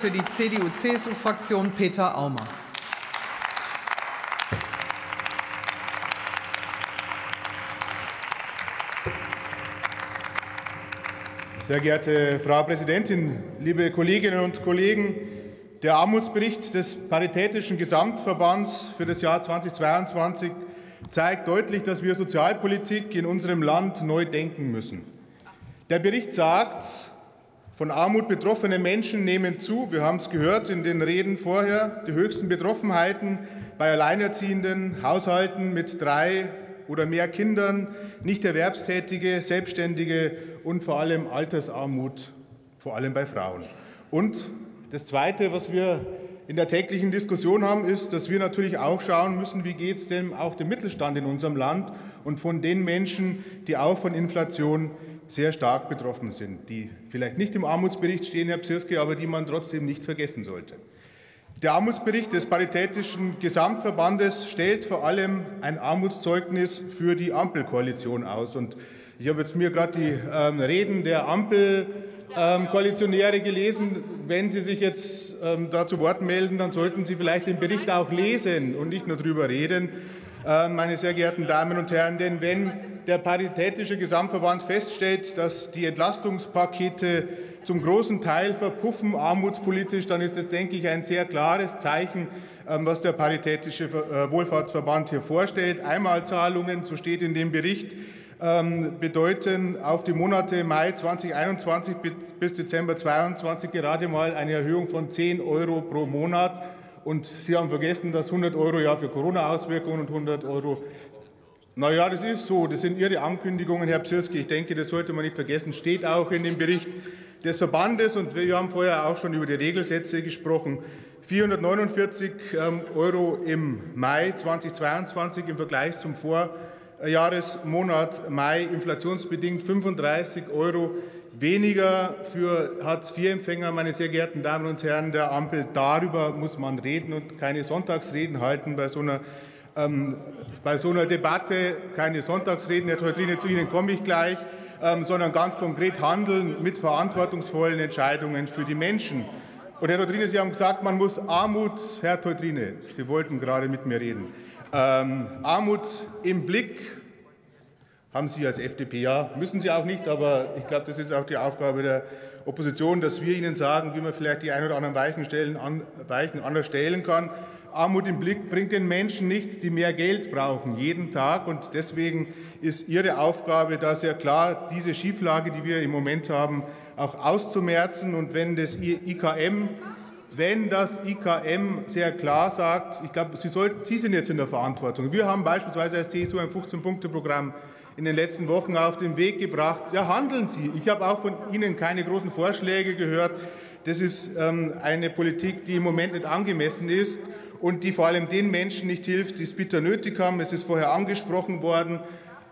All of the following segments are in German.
Für die CDU-CSU-Fraktion Peter Aumer. Sehr geehrte Frau Präsidentin, liebe Kolleginnen und Kollegen! Der Armutsbericht des Paritätischen Gesamtverbands für das Jahr 2022 zeigt deutlich, dass wir Sozialpolitik in unserem Land neu denken müssen. Der Bericht sagt, von Armut betroffene Menschen nehmen zu. Wir haben es gehört in den Reden vorher. Die höchsten Betroffenheiten bei alleinerziehenden Haushalten mit drei oder mehr Kindern, nicht Erwerbstätige, Selbstständige und vor allem Altersarmut, vor allem bei Frauen. Und das Zweite, was wir in der täglichen Diskussion haben, ist, dass wir natürlich auch schauen müssen, wie geht es denn auch dem Mittelstand in unserem Land und von den Menschen, die auch von Inflation sehr stark betroffen sind, die vielleicht nicht im Armutsbericht stehen, Herr Psirski, aber die man trotzdem nicht vergessen sollte. Der Armutsbericht des Paritätischen Gesamtverbandes stellt vor allem ein Armutszeugnis für die Ampelkoalition aus. Und ich habe jetzt mir gerade die ähm, Reden der Ampelkoalitionäre ähm, gelesen. Wenn Sie sich jetzt ähm, da zu Wort melden, dann sollten Sie vielleicht den Bericht auch lesen und nicht nur darüber reden. Äh, meine sehr geehrten Damen und Herren. Denn wenn der Paritätische Gesamtverband feststellt, dass die Entlastungspakete zum großen Teil verpuffen armutspolitisch, dann ist das, denke ich, ein sehr klares Zeichen, ähm, was der Paritätische äh, Wohlfahrtsverband hier vorstellt. Einmalzahlungen, so steht in dem Bericht, ähm, bedeuten auf die Monate Mai 2021 bis Dezember 2022 gerade mal eine Erhöhung von 10 Euro pro Monat. Und Sie haben vergessen, dass 100 Euro ja für Corona-Auswirkungen und 100 Euro naja, das ist so. Das sind Ihre Ankündigungen, Herr Psirski. Ich denke, das sollte man nicht vergessen. Steht auch in dem Bericht des Verbandes. Und wir haben vorher auch schon über die Regelsätze gesprochen. 449 ähm, Euro im Mai 2022 im Vergleich zum Vorjahresmonat Mai inflationsbedingt 35 Euro weniger für Hartz-IV-Empfänger, meine sehr geehrten Damen und Herren der Ampel. Darüber muss man reden und keine Sonntagsreden halten bei so einer, ähm, bei so einer Debatte. Keine Sonntagsreden, Herr Teutrine, zu Ihnen komme ich gleich, ähm, sondern ganz konkret handeln mit verantwortungsvollen Entscheidungen für die Menschen. Und Herr Teutrine, Sie haben gesagt, man muss Armut, Herr Teutrine, Sie wollten gerade mit mir reden, ähm, Armut im Blick haben Sie als FDP ja, müssen Sie auch nicht, aber ich glaube, das ist auch die Aufgabe der Opposition, dass wir Ihnen sagen, wie man vielleicht die ein oder anderen Weichen, stellen, an, Weichen anders stellen kann. Armut im Blick bringt den Menschen nichts, die mehr Geld brauchen, jeden Tag. Und deswegen ist Ihre Aufgabe da sehr klar, diese Schieflage, die wir im Moment haben, auch auszumerzen. Und wenn das IKM wenn das IKM sehr klar sagt, ich glaube, Sie, Sie sind jetzt in der Verantwortung. Wir haben beispielsweise als CSU ein 15-Punkte-Programm in den letzten Wochen auf den Weg gebracht. Ja, handeln Sie. Ich habe auch von Ihnen keine großen Vorschläge gehört. Das ist ähm, eine Politik, die im Moment nicht angemessen ist und die vor allem den Menschen nicht hilft, die es bitter nötig haben. Es ist vorher angesprochen worden.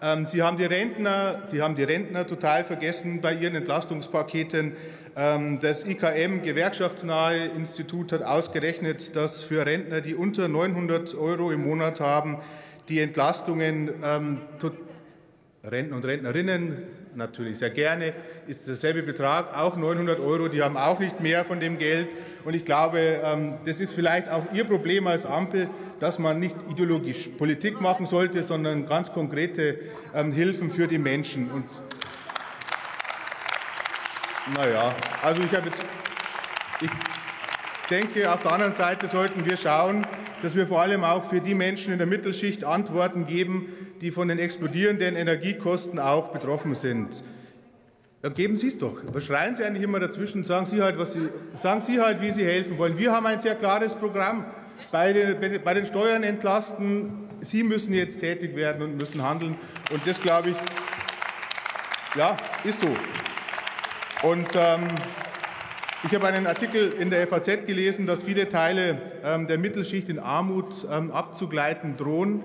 Ähm, Sie haben die Rentner, Sie haben die Rentner total vergessen bei Ihren Entlastungspaketen. Ähm, das IKM, Gewerkschaftsnahe Institut, hat ausgerechnet, dass für Rentner, die unter 900 Euro im Monat haben, die Entlastungen ähm, Rentner und Rentnerinnen natürlich sehr gerne, ist derselbe Betrag, auch 900 Euro, die haben auch nicht mehr von dem Geld. Und ich glaube, ähm, das ist vielleicht auch Ihr Problem als Ampel, dass man nicht ideologisch Politik machen sollte, sondern ganz konkrete ähm, Hilfen für die Menschen. Und naja, also ich habe jetzt, ich denke, auf der anderen Seite sollten wir schauen, dass wir vor allem auch für die Menschen in der Mittelschicht Antworten geben, die von den explodierenden Energiekosten auch betroffen sind. Ja, geben Sie es doch. Was schreien Sie eigentlich immer dazwischen? Sagen Sie, halt, was Sie, sagen Sie halt, wie Sie helfen wollen. Wir haben ein sehr klares Programm. Bei den, bei den Steuern entlasten. Sie müssen jetzt tätig werden und müssen handeln. Und das, glaube ich, ja, ist so. Und ähm, ich habe einen Artikel in der FAZ gelesen, dass viele Teile ähm, der Mittelschicht in Armut ähm, abzugleiten drohen.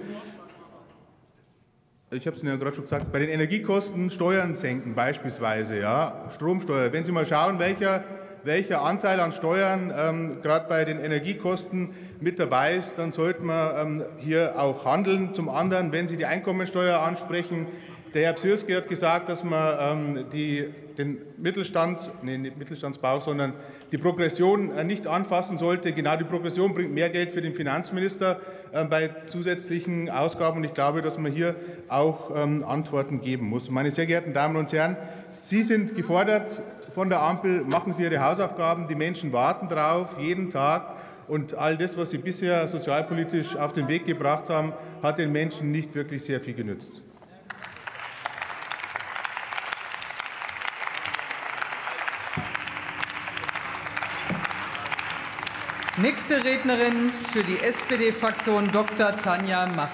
Ich habe es Ihnen ja gerade schon gesagt, bei den Energiekosten Steuern senken beispielsweise, ja, Stromsteuer. Wenn Sie mal schauen, welcher, welcher Anteil an Steuern ähm, gerade bei den Energiekosten mit dabei ist, dann sollte man ähm, hier auch handeln. Zum anderen, wenn Sie die Einkommensteuer ansprechen, Der Herr Psirski hat gesagt, dass man ähm, die, den Mittelstands, nee, nicht Mittelstandsbau, sondern die Progression äh, nicht anfassen sollte. Genau die Progression bringt mehr Geld für den Finanzminister äh, bei zusätzlichen Ausgaben. Und ich glaube, dass man hier auch ähm, Antworten geben muss. Meine sehr geehrten Damen und Herren, Sie sind gefordert von der Ampel, machen Sie Ihre Hausaufgaben. Die Menschen warten darauf, jeden Tag. Und all das, was Sie bisher sozialpolitisch auf den Weg gebracht haben, hat den Menschen nicht wirklich sehr viel genützt. Nächste Rednerin für die SPD-Fraktion Dr. Tanja Macher.